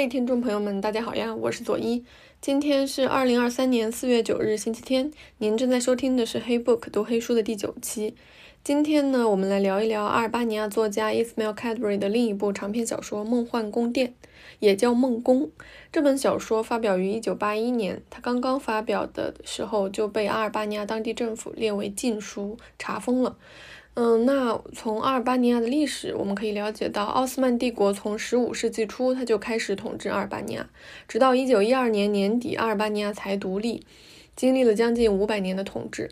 嘿，听众朋友们，大家好呀，我是左一。今天是二零二三年四月九日，星期天。您正在收听的是《黑 book 读黑书》的第九期。今天呢，我们来聊一聊阿尔巴尼亚作家 Ismail Kadri 的另一部长篇小说《梦幻宫殿》，也叫《梦宫》。这本小说发表于一九八一年，它刚刚发表的时候就被阿尔巴尼亚当地政府列为禁书，查封了。嗯，那从阿尔巴尼亚的历史，我们可以了解到，奥斯曼帝国从十五世纪初他就开始统治阿尔巴尼亚，直到一九一二年年底，阿尔巴尼亚才独立，经历了将近五百年的统治。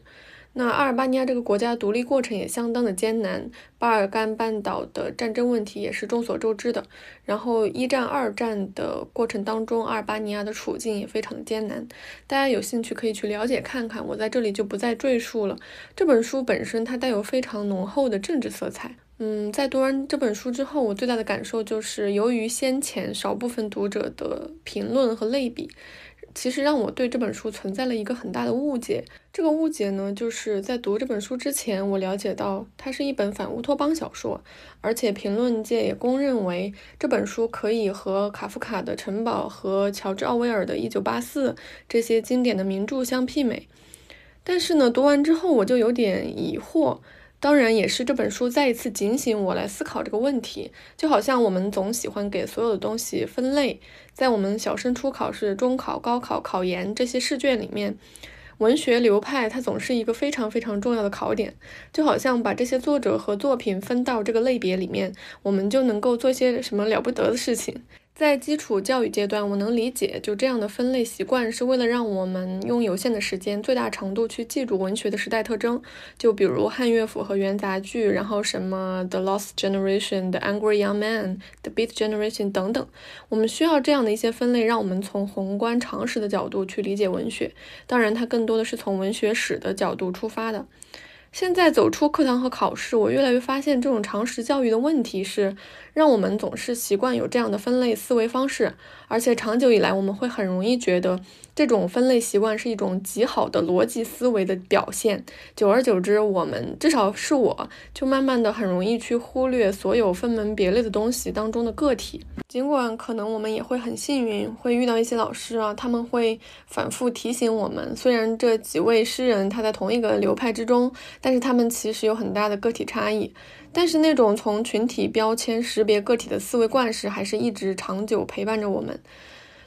那阿尔巴尼亚这个国家独立过程也相当的艰难，巴尔干半岛的战争问题也是众所周知的。然后一战、二战的过程当中，阿尔巴尼亚的处境也非常的艰难。大家有兴趣可以去了解看看，我在这里就不再赘述了。这本书本身它带有非常浓厚的政治色彩。嗯，在读完这本书之后，我最大的感受就是，由于先前少部分读者的评论和类比。其实让我对这本书存在了一个很大的误解。这个误解呢，就是在读这本书之前，我了解到它是一本反乌托邦小说，而且评论界也公认为这本书可以和卡夫卡的《城堡》和乔治·奥威尔的《一九八四》这些经典的名著相媲美。但是呢，读完之后我就有点疑惑。当然，也是这本书再一次警醒我来思考这个问题。就好像我们总喜欢给所有的东西分类，在我们小升初考试、中考、高考、考研这些试卷里面，文学流派它总是一个非常非常重要的考点。就好像把这些作者和作品分到这个类别里面，我们就能够做些什么了不得的事情。在基础教育阶段，我能理解，就这样的分类习惯是为了让我们用有限的时间，最大程度去记住文学的时代特征。就比如汉乐府和元杂剧，然后什么 The Lost Generation、The Angry Young Man、The Beat Generation 等等，我们需要这样的一些分类，让我们从宏观常识的角度去理解文学。当然，它更多的是从文学史的角度出发的。现在走出课堂和考试，我越来越发现这种常识教育的问题是，让我们总是习惯有这样的分类思维方式，而且长久以来，我们会很容易觉得这种分类习惯是一种极好的逻辑思维的表现。久而久之，我们至少是我，就慢慢的很容易去忽略所有分门别类的东西当中的个体。尽管可能我们也会很幸运，会遇到一些老师啊，他们会反复提醒我们，虽然这几位诗人他在同一个流派之中，但是他们其实有很大的个体差异。但是那种从群体标签识别个体的思维惯式，还是一直长久陪伴着我们。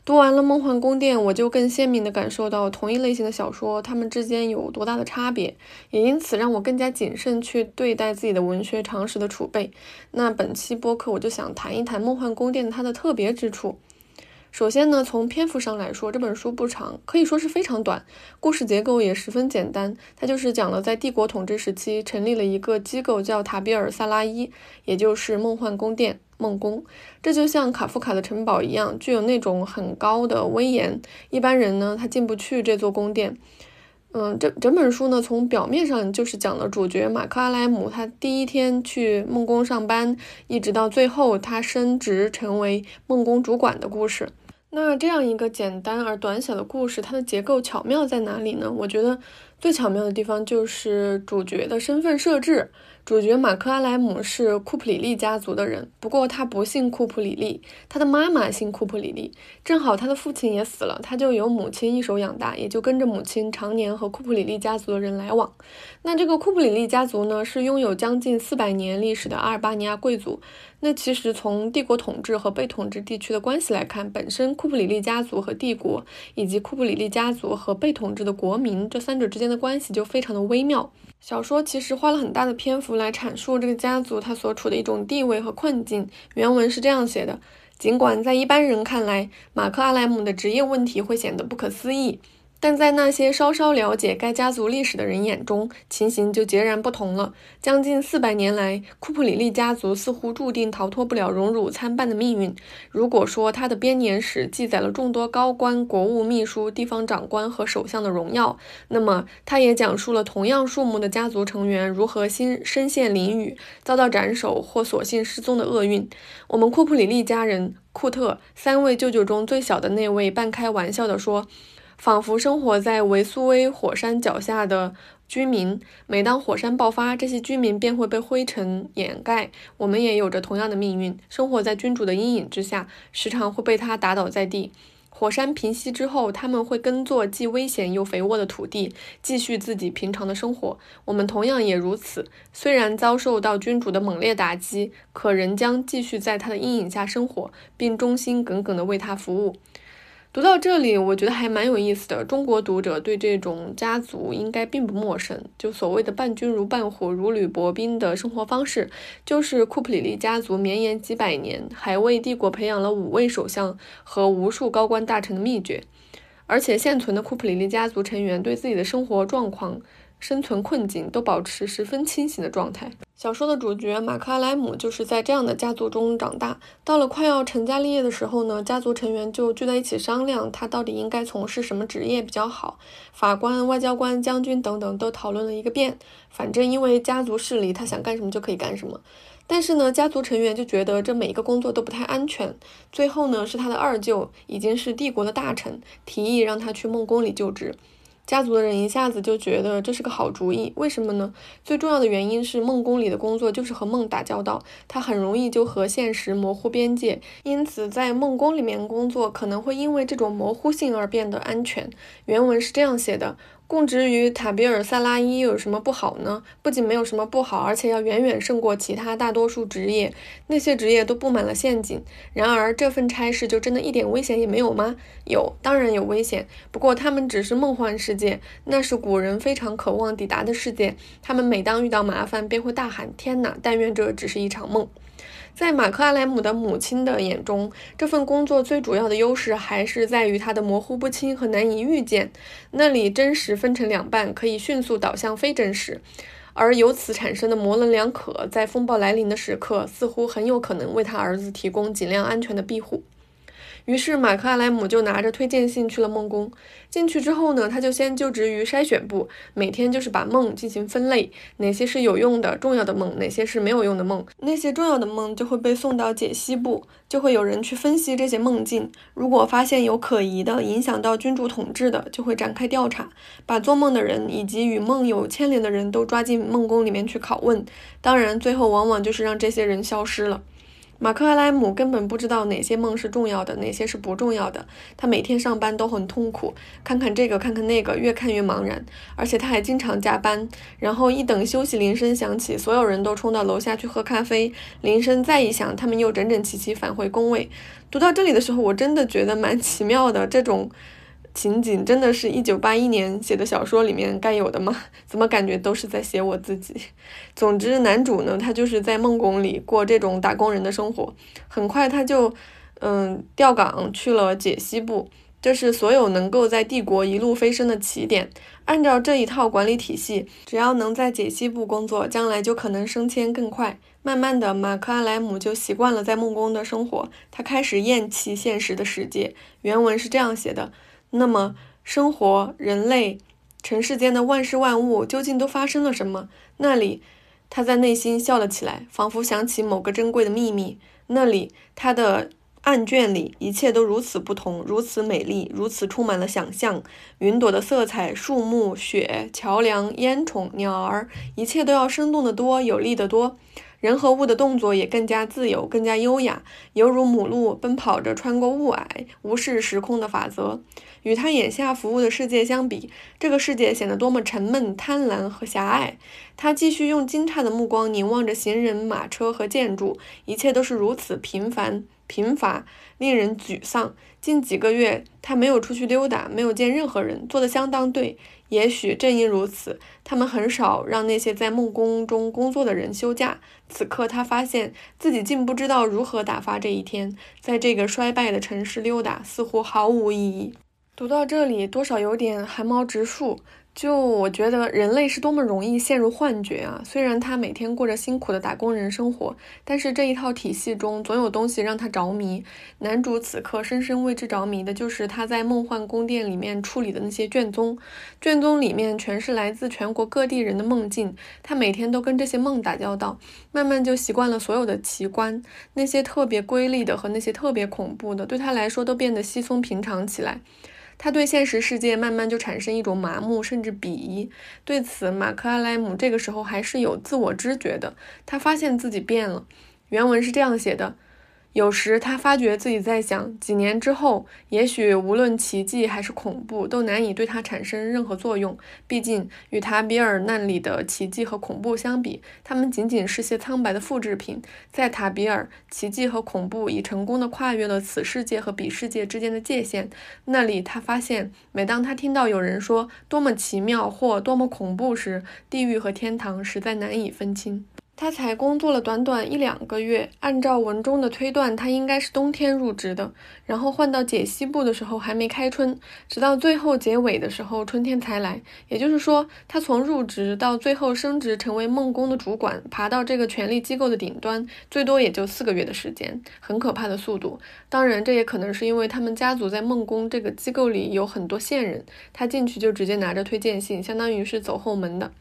读完了《梦幻宫殿》，我就更鲜明地感受到同一类型的小说，它们之间有多大的差别，也因此让我更加谨慎去对待自己的文学常识的储备。那本期播客我就想谈一谈《梦幻宫殿》它的特别之处。首先呢，从篇幅上来说，这本书不长，可以说是非常短，故事结构也十分简单。它就是讲了在帝国统治时期成立了一个机构，叫塔比尔萨拉伊，也就是梦幻宫殿。梦宫，这就像卡夫卡的城堡一样，具有那种很高的威严。一般人呢，他进不去这座宫殿。嗯，这整本书呢，从表面上就是讲了主角马克阿莱姆他第一天去梦宫上班，一直到最后他升职成为梦宫主管的故事。那这样一个简单而短小的故事，它的结构巧妙在哪里呢？我觉得最巧妙的地方就是主角的身份设置。主角马克阿莱姆是库普里利家族的人，不过他不姓库普里利，他的妈妈姓库普里利。正好他的父亲也死了，他就由母亲一手养大，也就跟着母亲常年和库普里利家族的人来往。那这个库普里利家族呢，是拥有将近四百年历史的阿尔巴尼亚贵族。那其实从帝国统治和被统治地区的关系来看，本身库布里利家族和帝国，以及库布里利家族和被统治的国民这三者之间的关系就非常的微妙。小说其实花了很大的篇幅来阐述这个家族它所处的一种地位和困境。原文是这样写的：尽管在一般人看来，马克阿莱姆的职业问题会显得不可思议。但在那些稍稍了解该家族历史的人眼中，情形就截然不同了。将近四百年来，库普里利家族似乎注定逃脱不了荣辱参半的命运。如果说他的编年史记载了众多高官、国务秘书、地方长官和首相的荣耀，那么他也讲述了同样数目的家族成员如何心身陷囹圄、遭到斩首或索性失踪的厄运。我们库普里利家人库特三位舅舅中最小的那位半开玩笑地说。仿佛生活在维苏威火山脚下的居民。每当火山爆发，这些居民便会被灰尘掩盖。我们也有着同样的命运，生活在君主的阴影之下，时常会被他打倒在地。火山平息之后，他们会耕作既危险又肥沃的土地，继续自己平常的生活。我们同样也如此，虽然遭受到君主的猛烈打击，可仍将继续在他的阴影下生活，并忠心耿耿地为他服务。读到这里，我觉得还蛮有意思的。中国读者对这种家族应该并不陌生，就所谓的伴君如伴虎、如履薄冰的生活方式，就是库普里利家族绵延几百年，还为帝国培养了五位首相和无数高官大臣的秘诀。而且，现存的库普里利家族成员对自己的生活状况。生存困境都保持十分清醒的状态。小说的主角马克·阿莱姆就是在这样的家族中长大。到了快要成家立业的时候呢，家族成员就聚在一起商量他到底应该从事什么职业比较好。法官、外交官、将军等等都讨论了一个遍。反正因为家族势力，他想干什么就可以干什么。但是呢，家族成员就觉得这每一个工作都不太安全。最后呢，是他的二舅已经是帝国的大臣，提议让他去梦宫里就职。家族的人一下子就觉得这是个好主意，为什么呢？最重要的原因是梦宫里的工作就是和梦打交道，它很容易就和现实模糊边界，因此在梦宫里面工作可能会因为这种模糊性而变得安全。原文是这样写的。供职于塔比尔萨拉伊又有什么不好呢？不仅没有什么不好，而且要远远胜过其他大多数职业。那些职业都布满了陷阱。然而，这份差事就真的一点危险也没有吗？有，当然有危险。不过，他们只是梦幻世界，那是古人非常渴望抵达的世界。他们每当遇到麻烦，便会大喊：“天哪！但愿这只是一场梦。”在马克·阿莱姆的母亲的眼中，这份工作最主要的优势还是在于它的模糊不清和难以预见。那里真实分成两半，可以迅速导向非真实，而由此产生的模棱两可，在风暴来临的时刻，似乎很有可能为他儿子提供尽量安全的庇护。于是，马克·阿莱姆就拿着推荐信去了梦宫。进去之后呢，他就先就职于筛选部，每天就是把梦进行分类，哪些是有用的、重要的梦，哪些是没有用的梦。那些重要的梦就会被送到解析部，就会有人去分析这些梦境。如果发现有可疑的、影响到君主统治的，就会展开调查，把做梦的人以及与梦有牵连的人都抓进梦宫里面去拷问。当然，最后往往就是让这些人消失了。马克·阿莱姆根本不知道哪些梦是重要的，哪些是不重要的。他每天上班都很痛苦，看看这个，看看那个，越看越茫然。而且他还经常加班，然后一等休息铃声响起，所有人都冲到楼下去喝咖啡。铃声再一响，他们又整整齐齐返回工位。读到这里的时候，我真的觉得蛮奇妙的，这种。情景真的是一九八一年写的小说里面该有的吗？怎么感觉都是在写我自己？总之，男主呢，他就是在梦宫里过这种打工人的生活。很快他就，嗯，调岗去了解析部，这是所有能够在帝国一路飞升的起点。按照这一套管理体系，只要能在解析部工作，将来就可能升迁更快。慢慢的，马克阿莱姆就习惯了在梦宫的生活，他开始厌弃现实的世界。原文是这样写的。那么，生活、人类、尘世间的万事万物究竟都发生了什么？那里，他在内心笑了起来，仿佛想起某个珍贵的秘密。那里，他的案卷里，一切都如此不同，如此美丽，如此充满了想象。云朵的色彩、树木、雪、桥梁、烟囱、鸟儿，一切都要生动得多，有力得多。人和物的动作也更加自由，更加优雅，犹如母鹿奔跑着穿过雾霭，无视时空的法则。与他眼下服务的世界相比，这个世界显得多么沉闷、贪婪和狭隘。他继续用惊诧的目光凝望着行人、马车和建筑，一切都是如此平凡、贫乏，令人沮丧。近几个月，他没有出去溜达，没有见任何人，做得相当对。也许正因如此，他们很少让那些在木工中工作的人休假。此刻，他发现自己竟不知道如何打发这一天，在这个衰败的城市溜达，似乎毫无意义。读到这里，多少有点寒毛直竖。就我觉得，人类是多么容易陷入幻觉啊！虽然他每天过着辛苦的打工人生活，但是这一套体系中总有东西让他着迷。男主此刻深深为之着迷的就是他在梦幻宫殿里面处理的那些卷宗，卷宗里面全是来自全国各地人的梦境，他每天都跟这些梦打交道，慢慢就习惯了所有的奇观，那些特别瑰丽的和那些特别恐怖的，对他来说都变得稀松平常起来。他对现实世界慢慢就产生一种麻木甚至鄙夷。对此，马克·阿莱姆这个时候还是有自我知觉的，他发现自己变了。原文是这样写的。有时他发觉自己在想，几年之后，也许无论奇迹还是恐怖，都难以对他产生任何作用。毕竟，与塔比尔那里的奇迹和恐怖相比，他们仅仅是些苍白的复制品。在塔比尔，奇迹和恐怖已成功地跨越了此世界和彼世界之间的界限。那里，他发现，每当他听到有人说多么奇妙或多么恐怖时，地狱和天堂实在难以分清。他才工作了短短一两个月，按照文中的推断，他应该是冬天入职的。然后换到解析部的时候还没开春，直到最后结尾的时候春天才来。也就是说，他从入职到最后升职成为梦宫的主管，爬到这个权力机构的顶端，最多也就四个月的时间，很可怕的速度。当然，这也可能是因为他们家族在梦宫这个机构里有很多线人，他进去就直接拿着推荐信，相当于是走后门的。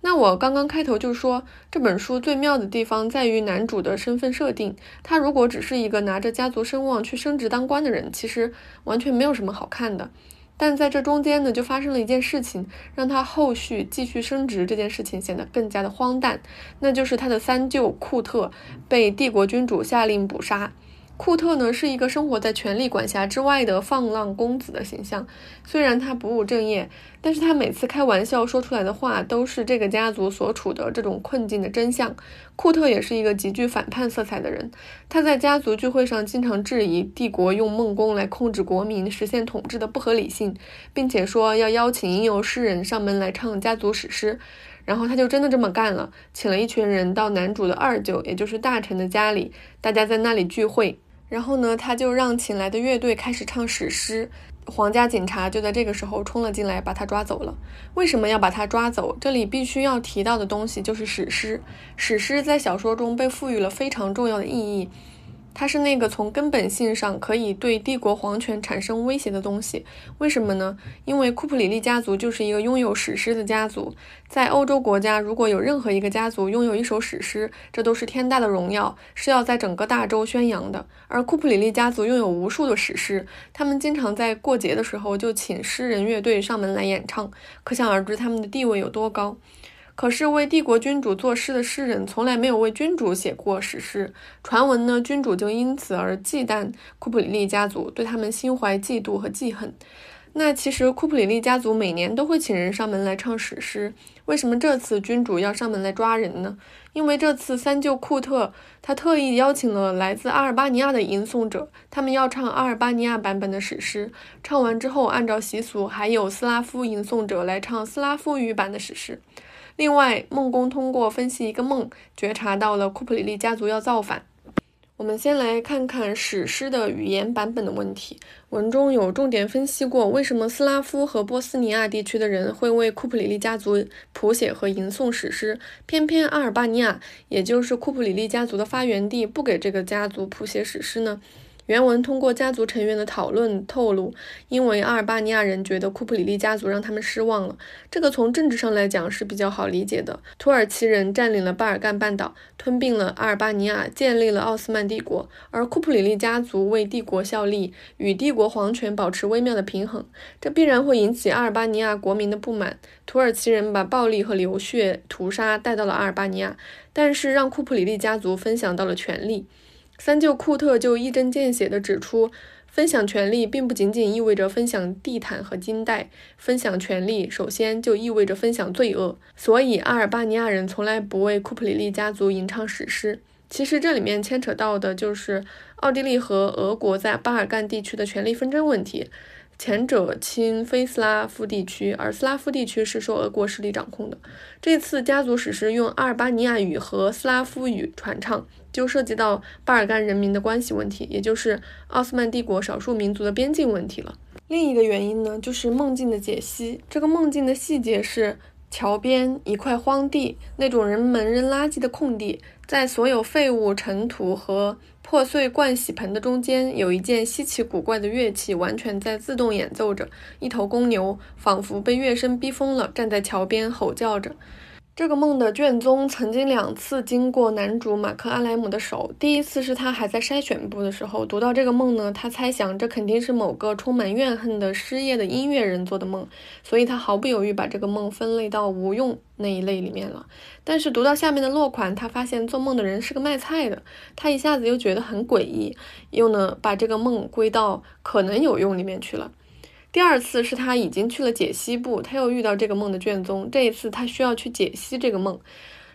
那我刚刚开头就说，这本书最妙的地方在于男主的身份设定。他如果只是一个拿着家族声望去升职当官的人，其实完全没有什么好看的。但在这中间呢，就发生了一件事情，让他后续继续升职这件事情显得更加的荒诞。那就是他的三舅库特被帝国君主下令捕杀。库特呢是一个生活在权力管辖之外的放浪公子的形象，虽然他不务正业，但是他每次开玩笑说出来的话都是这个家族所处的这种困境的真相。库特也是一个极具反叛色彩的人，他在家族聚会上经常质疑帝国用梦宫来控制国民、实现统治的不合理性，并且说要邀请吟游诗人上门来唱家族史诗，然后他就真的这么干了，请了一群人到男主的二舅，也就是大臣的家里，大家在那里聚会。然后呢，他就让请来的乐队开始唱史诗，皇家警察就在这个时候冲了进来，把他抓走了。为什么要把他抓走？这里必须要提到的东西就是史诗。史诗在小说中被赋予了非常重要的意义。它是那个从根本性上可以对帝国皇权产生威胁的东西。为什么呢？因为库普里利家族就是一个拥有史诗的家族。在欧洲国家，如果有任何一个家族拥有一首史诗，这都是天大的荣耀，是要在整个大洲宣扬的。而库普里利家族拥有无数的史诗，他们经常在过节的时候就请诗人乐队上门来演唱，可想而知他们的地位有多高。可是为帝国君主作诗的诗人从来没有为君主写过史诗。传闻呢，君主就因此而忌惮库普里利家族，对他们心怀嫉妒和记恨。那其实库普里利家族每年都会请人上门来唱史诗，为什么这次君主要上门来抓人呢？因为这次三舅库特他特意邀请了来自阿尔巴尼亚的吟诵者，他们要唱阿尔巴尼亚版本的史诗。唱完之后，按照习俗，还有斯拉夫吟诵者来唱斯拉夫语版的史诗。另外，梦宫通过分析一个梦，觉察到了库普里利家族要造反。我们先来看看史诗的语言版本的问题。文中有重点分析过，为什么斯拉夫和波斯尼亚地区的人会为库普里利家族谱写和吟诵史诗，偏偏阿尔巴尼亚，也就是库普里利家族的发源地，不给这个家族谱写史诗呢？原文通过家族成员的讨论透露，因为阿尔巴尼亚人觉得库普里利家族让他们失望了。这个从政治上来讲是比较好理解的。土耳其人占领了巴尔干半岛，吞并了阿尔巴尼亚，建立了奥斯曼帝国，而库普里利家族为帝国效力，与帝国皇权保持微妙的平衡，这必然会引起阿尔巴尼亚国民的不满。土耳其人把暴力和流血屠杀带到了阿尔巴尼亚，但是让库普里利家族分享到了权力。三舅库特就一针见血地指出，分享权力并不仅仅意味着分享地毯和金带，分享权力首先就意味着分享罪恶。所以，阿尔巴尼亚人从来不为库普里利家族吟唱史诗。其实，这里面牵扯到的就是奥地利和俄国在巴尔干地区的权力纷争问题。前者亲非斯拉夫地区，而斯拉夫地区是受俄国势力掌控的。这次家族史诗用阿尔巴尼亚语和斯拉夫语传唱，就涉及到巴尔干人民的关系问题，也就是奥斯曼帝国少数民族的边境问题了。另一个原因呢，就是梦境的解析。这个梦境的细节是。桥边一块荒地，那种人们扔垃圾的空地，在所有废物、尘土和破碎盥洗盆的中间，有一件稀奇古怪的乐器，完全在自动演奏着。一头公牛仿佛被乐声逼疯了，站在桥边吼叫着。这个梦的卷宗曾经两次经过男主马克·阿莱姆的手。第一次是他还在筛选部的时候读到这个梦呢，他猜想这肯定是某个充满怨恨的失业的音乐人做的梦，所以他毫不犹豫把这个梦分类到无用那一类里面了。但是读到下面的落款，他发现做梦的人是个卖菜的，他一下子又觉得很诡异，又呢把这个梦归到可能有用里面去了。第二次是他已经去了解析部，他又遇到这个梦的卷宗。这一次他需要去解析这个梦，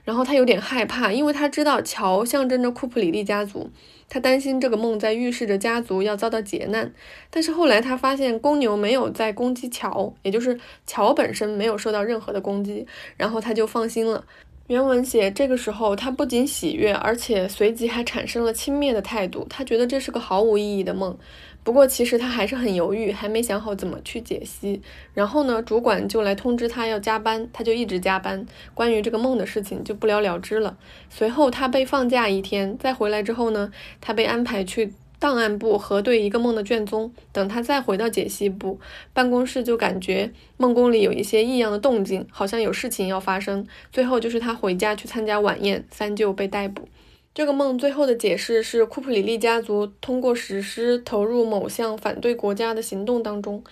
然后他有点害怕，因为他知道桥象征着库普里利家族，他担心这个梦在预示着家族要遭到劫难。但是后来他发现公牛没有在攻击桥，也就是桥本身没有受到任何的攻击，然后他就放心了。原文写，这个时候他不仅喜悦，而且随即还产生了轻蔑的态度，他觉得这是个毫无意义的梦。不过，其实他还是很犹豫，还没想好怎么去解析。然后呢，主管就来通知他要加班，他就一直加班。关于这个梦的事情就不了了之了。随后他被放假一天，再回来之后呢，他被安排去档案部核对一个梦的卷宗。等他再回到解析部办公室，就感觉梦宫里有一些异样的动静，好像有事情要发生。最后就是他回家去参加晚宴，三舅被逮捕。这个梦最后的解释是，库普里利家族通过史诗投入某项反对国家的行动当中，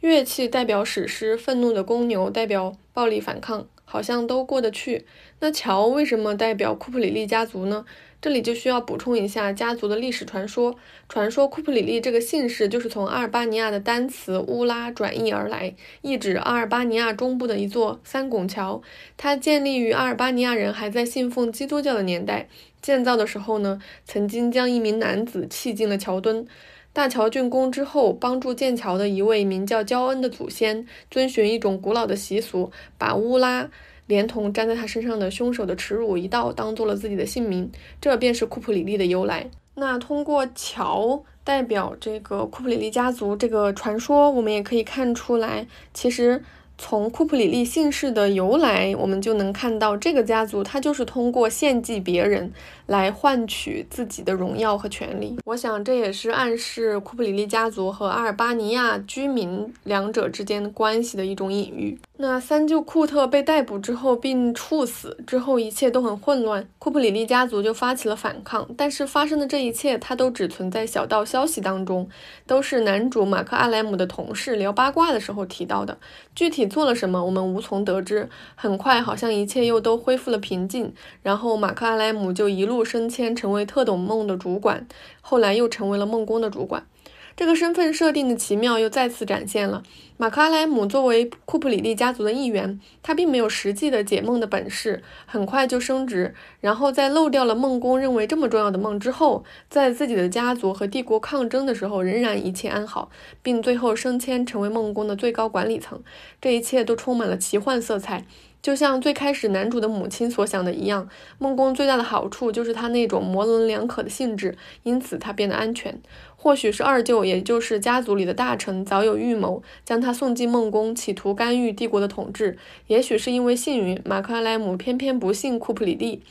乐器代表史诗，愤怒的公牛代表暴力反抗，好像都过得去。那乔为什么代表库普里利家族呢？这里就需要补充一下家族的历史传说。传说库普里利这个姓氏就是从阿尔巴尼亚的单词乌拉转译而来，意指阿尔巴尼亚中部的一座三拱桥。它建立于阿尔巴尼亚人还在信奉基督教的年代。建造的时候呢，曾经将一名男子砌进了桥墩。大桥竣工之后，帮助建桥的一位名叫焦恩的祖先，遵循一种古老的习俗，把乌拉。连同粘在他身上的凶手的耻辱一道，当做了自己的姓名，这便是库普里利的由来。那通过乔代表这个库普里利家族这个传说，我们也可以看出来，其实。从库普里利姓氏的由来，我们就能看到这个家族，他就是通过献祭别人来换取自己的荣耀和权利。我想这也是暗示库普里利家族和阿尔巴尼亚居民两者之间的关系的一种隐喻。那三舅库特被逮捕之后并处死之后，一切都很混乱，库普里利家族就发起了反抗。但是发生的这一切，它都只存在小道消息当中，都是男主马克阿莱姆的同事聊八卦的时候提到的，具体。做了什么，我们无从得知。很快，好像一切又都恢复了平静。然后，马克·阿莱姆就一路升迁，成为特董梦的主管，后来又成为了梦工的主管。这个身份设定的奇妙又再次展现了。马克·阿莱姆作为库普里利家族的一员，他并没有实际的解梦的本事，很快就升职。然后在漏掉了梦工认为这么重要的梦之后，在自己的家族和帝国抗争的时候，仍然一切安好，并最后升迁成为梦工的最高管理层。这一切都充满了奇幻色彩。就像最开始男主的母亲所想的一样，梦宫最大的好处就是他那种模棱两可的性质，因此他变得安全。或许是二舅，也就是家族里的大臣，早有预谋，将他送进梦宫，企图干预帝国的统治。也许是因为幸运，马克·阿莱姆偏偏不信库普里蒂。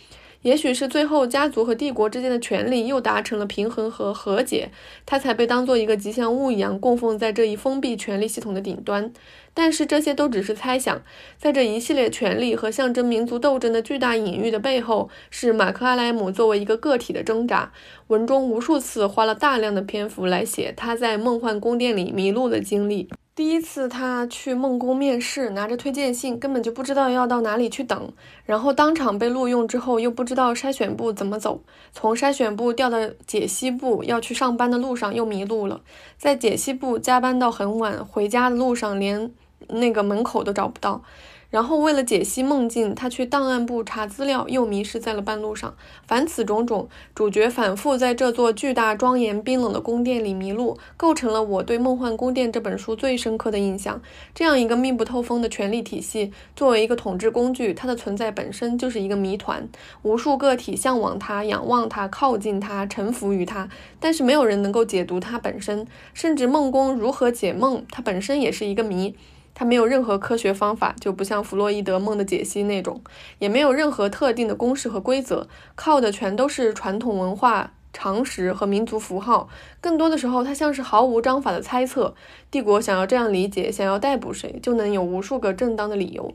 也许是最后家族和帝国之间的权力又达成了平衡和和解，他才被当做一个吉祥物一样供奉在这一封闭权力系统的顶端。但是这些都只是猜想，在这一系列权力和象征民族斗争的巨大隐喻的背后，是马克·阿莱姆作为一个个体的挣扎。文中无数次花了大量的篇幅来写他在梦幻宫殿里迷路的经历。第一次他去梦宫面试，拿着推荐信，根本就不知道要到哪里去等。然后当场被录用之后，又不知道筛选部怎么走。从筛选部调到解析部，要去上班的路上又迷路了。在解析部加班到很晚，回家的路上连那个门口都找不到。然后为了解析梦境，他去档案部查资料，又迷失在了半路上。凡此种种，主角反复在这座巨大、庄严、冰冷的宫殿里迷路，构成了我对《梦幻宫殿》这本书最深刻的印象。这样一个密不透风的权力体系，作为一个统治工具，它的存在本身就是一个谜团。无数个体向往它、仰望它、靠近它、臣服于它，但是没有人能够解读它本身。甚至梦宫如何解梦，它本身也是一个谜。它没有任何科学方法，就不像弗洛伊德梦的解析那种，也没有任何特定的公式和规则，靠的全都是传统文化常识和民族符号。更多的时候，它像是毫无章法的猜测。帝国想要这样理解，想要逮捕谁，就能有无数个正当的理由。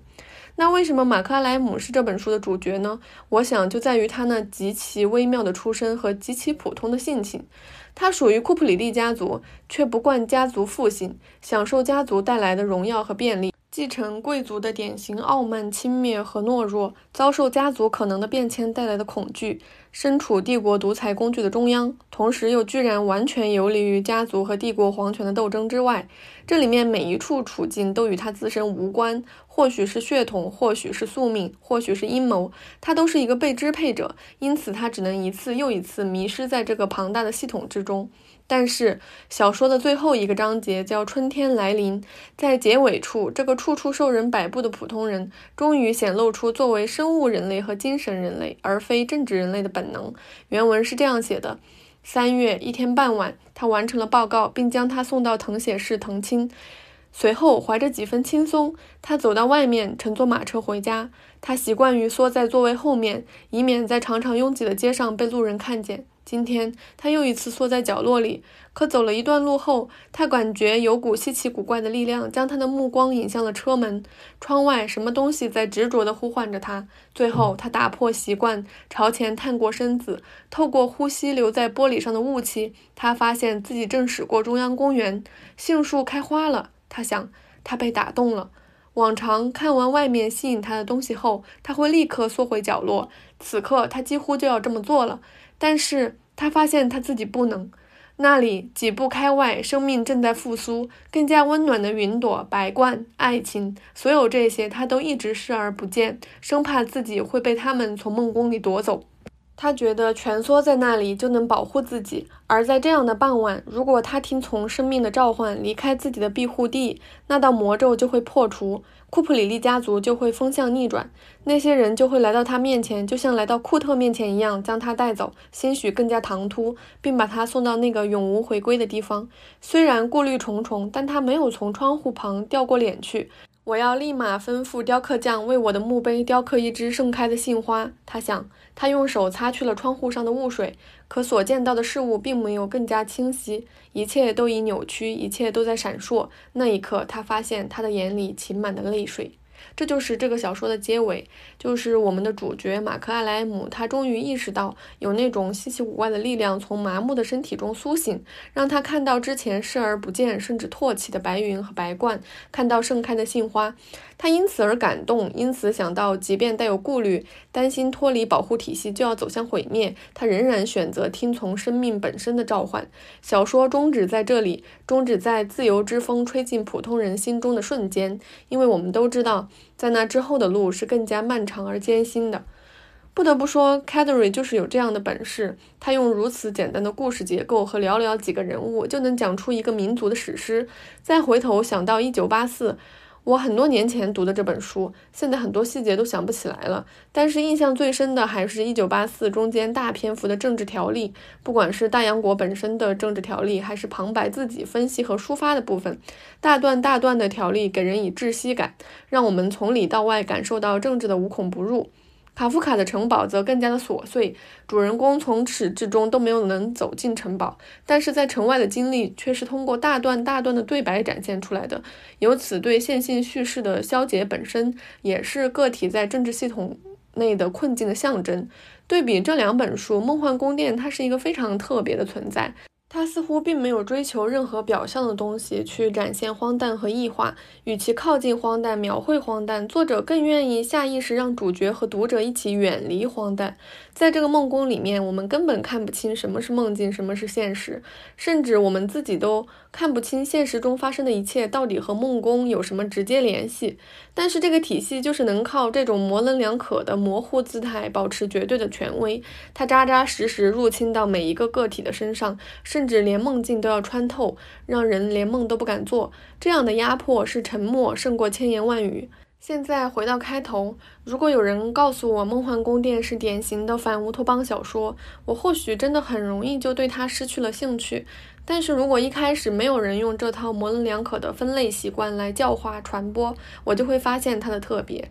那为什么马克阿莱姆是这本书的主角呢？我想就在于他那极其微妙的出身和极其普通的性情。他属于库普里利家族，却不惯家族父姓，享受家族带来的荣耀和便利。继承贵族的典型傲慢、轻蔑和懦弱，遭受家族可能的变迁带来的恐惧，身处帝国独裁工具的中央，同时又居然完全游离于家族和帝国皇权的斗争之外。这里面每一处处境都与他自身无关，或许是血统，或许是宿命，或许是阴谋，他都是一个被支配者，因此他只能一次又一次迷失在这个庞大的系统之中。但是小说的最后一个章节叫《春天来临》，在结尾处，这个处处受人摆布的普通人终于显露出作为生物人类和精神人类，而非政治人类的本能。原文是这样写的：三月一天傍晚，他完成了报告，并将他送到誊写室誊亲。随后，怀着几分轻松，他走到外面，乘坐马车回家。他习惯于缩在座位后面，以免在常常拥挤的街上被路人看见。今天他又一次缩在角落里，可走了一段路后，他感觉有股稀奇古怪的力量将他的目光引向了车门。窗外什么东西在执着地呼唤着他。最后，他打破习惯，朝前探过身子，透过呼吸留在玻璃上的雾气，他发现自己正驶过中央公园，杏树开花了。他想，他被打动了。往常看完外面吸引他的东西后，他会立刻缩回角落。此刻，他几乎就要这么做了。但是他发现他自己不能。那里几步开外，生命正在复苏，更加温暖的云朵、白鹳、爱情，所有这些他都一直视而不见，生怕自己会被他们从梦宫里夺走。他觉得蜷缩在那里就能保护自己，而在这样的傍晚，如果他听从生命的召唤，离开自己的庇护地，那道魔咒就会破除，库普里利家族就会风向逆转，那些人就会来到他面前，就像来到库特面前一样，将他带走，兴许更加唐突，并把他送到那个永无回归的地方。虽然顾虑重重，但他没有从窗户旁掉过脸去。我要立马吩咐雕刻匠为我的墓碑雕刻一只盛开的杏花。他想，他用手擦去了窗户上的雾水，可所见到的事物并没有更加清晰，一切都已扭曲，一切都在闪烁。那一刻，他发现他的眼里噙满了泪水。这就是这个小说的结尾，就是我们的主角马克·艾莱姆，他终于意识到有那种稀奇古怪的力量从麻木的身体中苏醒，让他看到之前视而不见甚至唾弃的白云和白鹳，看到盛开的杏花。他因此而感动，因此想到，即便带有顾虑，担心脱离保护体系就要走向毁灭，他仍然选择听从生命本身的召唤。小说终止在这里，终止在自由之风吹进普通人心中的瞬间，因为我们都知道，在那之后的路是更加漫长而艰辛的。不得不说 c a d r y 就是有这样的本事，他用如此简单的故事结构和寥寥几个人物，就能讲出一个民族的史诗。再回头想到一九八四。我很多年前读的这本书，现在很多细节都想不起来了。但是印象最深的还是一九八四中间大篇幅的政治条例，不管是大洋国本身的政治条例，还是旁白自己分析和抒发的部分，大段大段的条例给人以窒息感，让我们从里到外感受到政治的无孔不入。卡夫卡的城堡则更加的琐碎，主人公从始至终都没有能走进城堡，但是在城外的经历却是通过大段大段的对白展现出来的，由此对线性叙事的消解本身也是个体在政治系统内的困境的象征。对比这两本书，《梦幻宫殿》它是一个非常特别的存在。他似乎并没有追求任何表象的东西去展现荒诞和异化，与其靠近荒诞、描绘荒诞，作者更愿意下意识让主角和读者一起远离荒诞。在这个梦宫里面，我们根本看不清什么是梦境，什么是现实，甚至我们自己都看不清现实中发生的一切到底和梦宫有什么直接联系。但是这个体系就是能靠这种模棱两可的模糊姿态保持绝对的权威，它扎扎实实入侵到每一个个体的身上。甚至连梦境都要穿透，让人连梦都不敢做。这样的压迫是沉默胜过千言万语。现在回到开头，如果有人告诉我《梦幻宫殿》是典型的反乌托邦小说，我或许真的很容易就对它失去了兴趣。但是如果一开始没有人用这套模棱两可的分类习惯来教化传播，我就会发现它的特别。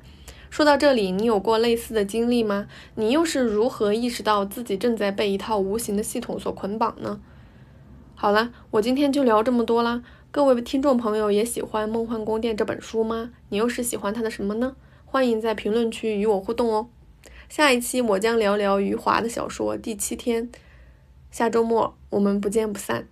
说到这里，你有过类似的经历吗？你又是如何意识到自己正在被一套无形的系统所捆绑呢？好了，我今天就聊这么多啦。各位听众朋友也喜欢《梦幻宫殿》这本书吗？你又是喜欢它的什么呢？欢迎在评论区与我互动哦。下一期我将聊聊余华的小说《第七天》。下周末我们不见不散。